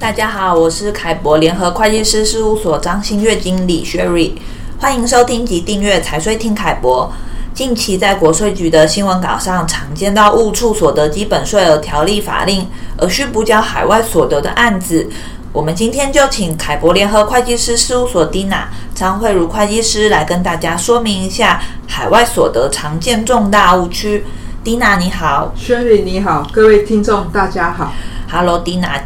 大家好，我是凯博联合会计师事务所张新月经理 Sherry，欢迎收听及订阅财税听凯博。近期在国税局的新闻稿上，常见到误触所得基本税额条例法令而需补缴海外所得的案子。我们今天就请凯博联合会计师事务所 Dina 张慧如会计师来跟大家说明一下海外所得常见重大误区。Dina 你好，Sherry 你好，各位听众大家好。Hello，Dina。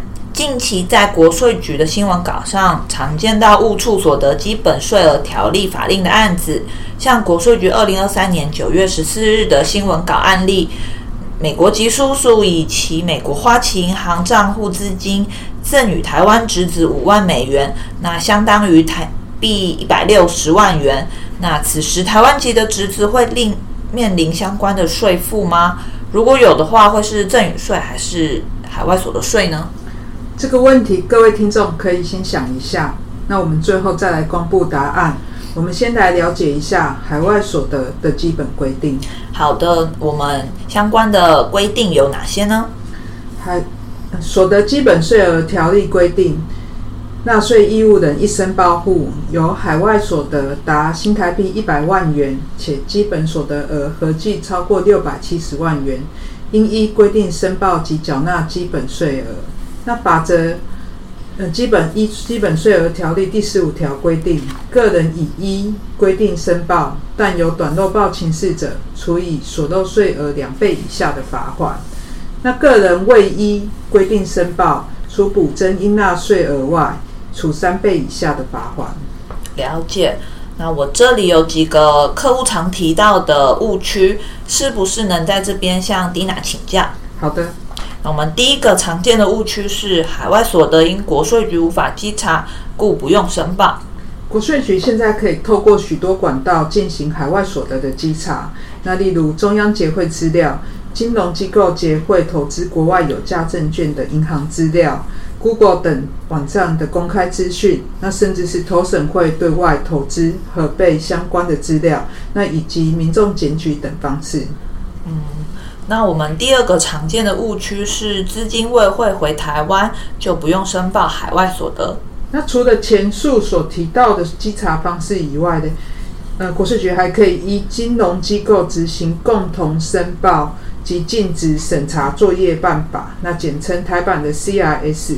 近期在国税局的新闻稿上，常见到误触所得基本税额条例法令的案子，像国税局二零二三年九月十四日的新闻稿案例，美国籍叔叔以其美国花旗银行账户资金赠与台湾侄子五万美元，那相当于台币一百六十万元。那此时台湾籍的侄子会另面临相关的税负吗？如果有的话，会是赠与税还是海外所得税呢？这个问题，各位听众可以先想一下。那我们最后再来公布答案。我们先来了解一下海外所得的基本规定。好的，我们相关的规定有哪些呢？海所得基本税额条例规定，纳税义务人一申报户有海外所得达新台币一百万元，且基本所得额合计超过六百七十万元，应依规定申报及缴纳基本税额。那法则，呃，基本依基本税额条例第十五条规定，个人以一规定申报，但有短漏报情事者，处以所漏税额两倍以下的罚款。那个人未依规定申报，除补征应纳税额外，处三倍以下的罚款。了解。那我这里有几个客户常提到的误区，是不是能在这边向 Dina 请教？好的。那我们第一个常见的误区是海外所得因国税局无法稽查，故不用申报。国税局现在可以透过许多管道进行海外所得的稽查，那例如中央结汇资料、金融机构结汇投资国外有价证券的银行资料、Google 等网站的公开资讯，那甚至是投审会对外投资核备相关的资料，那以及民众检举等方式。嗯。那我们第二个常见的误区是资金未汇回台湾就不用申报海外所得。那除了前述所提到的稽查方式以外的，呃，国税局还可以依金融机构执行共同申报及禁止审查作业办法，那简称台版的 CRS。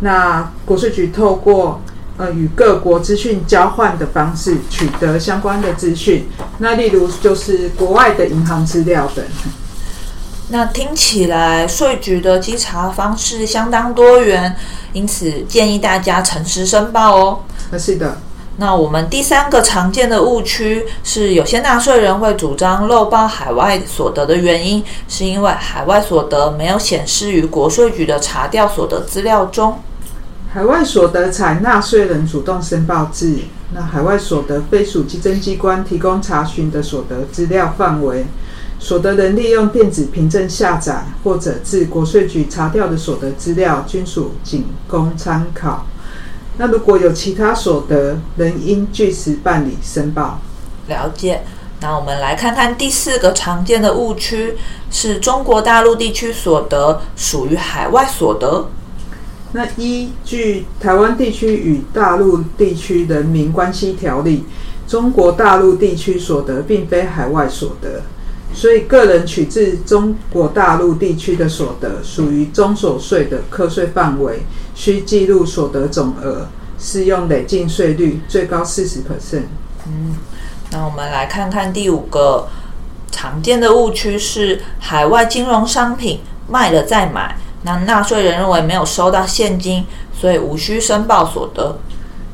那国税局透过呃与各国资讯交换的方式取得相关的资讯，那例如就是国外的银行资料等。那听起来税局的稽查方式相当多元，因此建议大家诚实申报哦。是的。那我们第三个常见的误区是，有些纳税人会主张漏报海外所得的原因，是因为海外所得没有显示于国税局的查调所得资料中。海外所得采纳税人主动申报制，那海外所得非属稽征机关提供查询的所得资料范围。所得人利用电子凭证下载或者至国税局查调的所得资料，均属仅供参考。那如果有其他所得，仍应据实办理申报。了解。那我们来看看第四个常见的误区，是中国大陆地区所得属于海外所得。那依据《台湾地区与大陆地区人民关系条例》，中国大陆地区所得并非海外所得。所以，个人取自中国大陆地区的所得，属于中所税的课税范围，需记录所得总额，适用累进税率，最高四十 percent。嗯，那我们来看看第五个常见的误区是海外金融商品卖了再买，那纳税人认为没有收到现金，所以无需申报所得。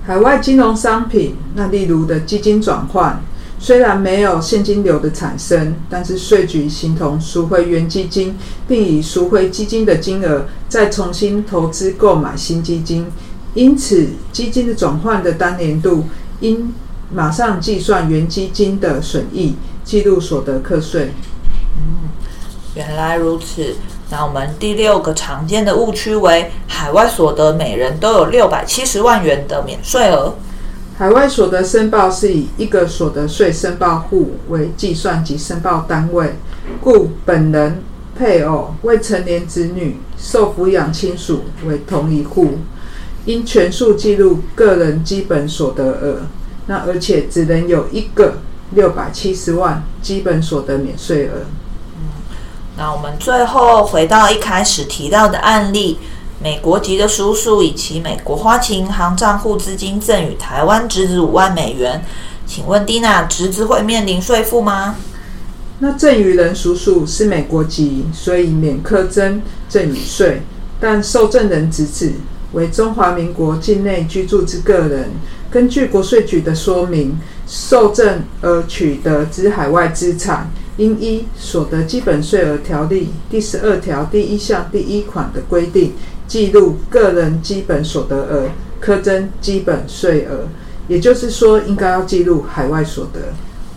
海外金融商品，那例如的基金转换。虽然没有现金流的产生，但是税局形同赎回原基金，并以赎回基金的金额再重新投资购买新基金，因此基金的转换的当年度应马上计算原基金的损益，记录所得课税。嗯，原来如此。那我们第六个常见的误区为海外所得每人都有六百七十万元的免税额。海外所得申报是以一个所得税申报户为计算及申报单位，故本人配偶、未成年子女、受抚养亲属为同一户，应全数计入个人基本所得额。那而且只能有一个六百七十万基本所得免税额。那我们最后回到一开始提到的案例，美国籍的叔叔以其美国花旗银行账户资金赠与台湾侄子五万美元，请问蒂娜侄子会面临税负吗？那赠与人叔叔是美国籍，所以免课征赠与税，但受赠人侄子为中华民国境内居住之个人，根据国税局的说明，受赠而取得之海外资产，应依所得基本税额条例第十二条第一项第一款的规定，记录个人基本所得额，课征基本税额。也就是说，应该要记录海外所得。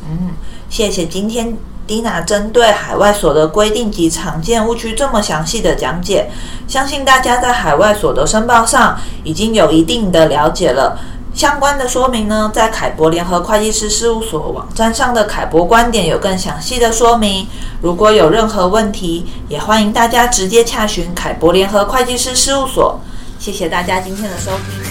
嗯，谢谢今天。Dina 针对海外所得规定及常见误区这么详细的讲解，相信大家在海外所得申报上已经有一定的了解了。相关的说明呢，在凯博联合会计师事务所网站上的凯博观点有更详细的说明。如果有任何问题，也欢迎大家直接洽询凯博联合会计师事务所。谢谢大家今天的收听。